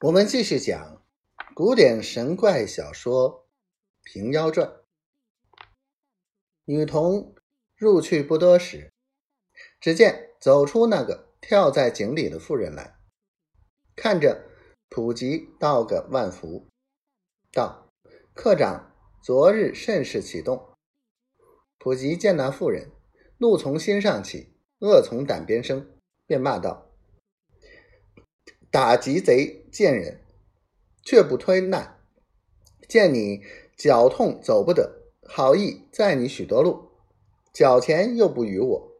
我们继续讲古典神怪小说《平妖传》。女童入去不多时，只见走出那个跳在井里的妇人来，看着普吉道个万福，道：“科长昨日甚是启动。”普吉见那妇人，怒从心上起，恶从胆边生，便骂道。打击贼贱人，却不推难。见你脚痛走不得，好意载你许多路，脚钱又不与我，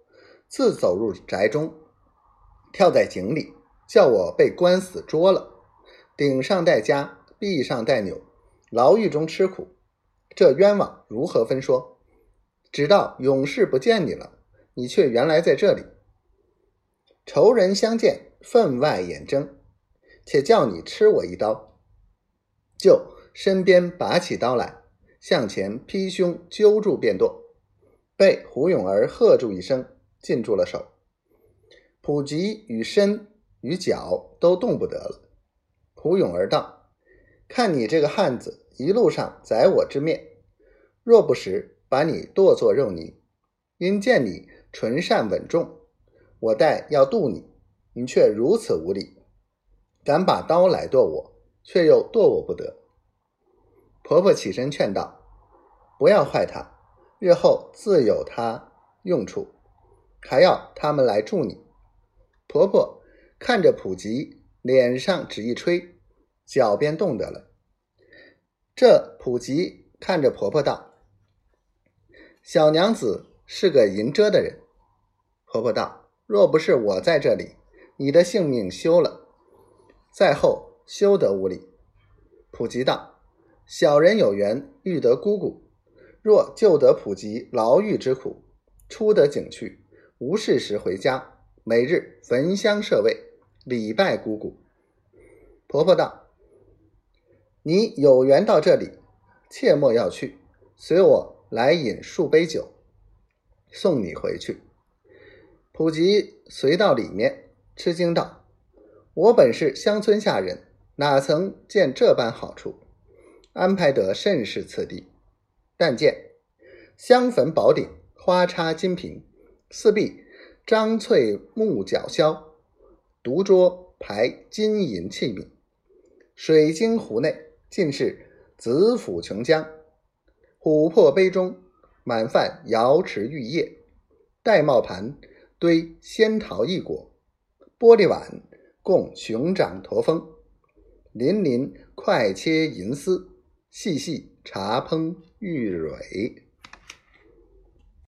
自走入宅中，跳在井里，叫我被官司捉了，顶上带枷，臂上带纽，牢狱中吃苦，这冤枉如何分说？直到永世不见你了，你却原来在这里，仇人相见，分外眼睁。且叫你吃我一刀，就身边拔起刀来，向前劈胸揪住便剁，被胡永儿喝住一声，禁住了手。普吉与身与脚都动不得了。胡永儿道：“看你这个汉子，一路上宰我之面，若不时把你剁作肉泥。因见你纯善稳重，我待要渡你，你却如此无礼。”敢把刀来剁我，却又剁我不得。婆婆起身劝道：“不要坏他，日后自有他用处，还要他们来助你。”婆婆看着普吉，脸上只一吹，脚便动得了。这普吉看着婆婆道：“小娘子是个淫遮的人。”婆婆道：“若不是我在这里，你的性命休了。”在后休得无礼。普吉道：“小人有缘遇得姑姑，若救得普吉牢狱之苦，出得井去，无事时回家，每日焚香设位，礼拜姑姑。”婆婆道：“你有缘到这里，切莫要去，随我来饮数杯酒，送你回去。”普吉随到里面，吃惊道。我本是乡村下人，哪曾见这般好处？安排得甚是次第。但见香粉宝顶，花插金瓶，四壁张翠木角销，独桌排金银器皿，水晶壶内尽是紫府琼浆，琥珀杯中满泛瑶池玉液，玳瑁盘堆仙桃异果，玻璃碗。共熊掌驼峰，鳞鳞快切银丝，细细茶烹玉蕊。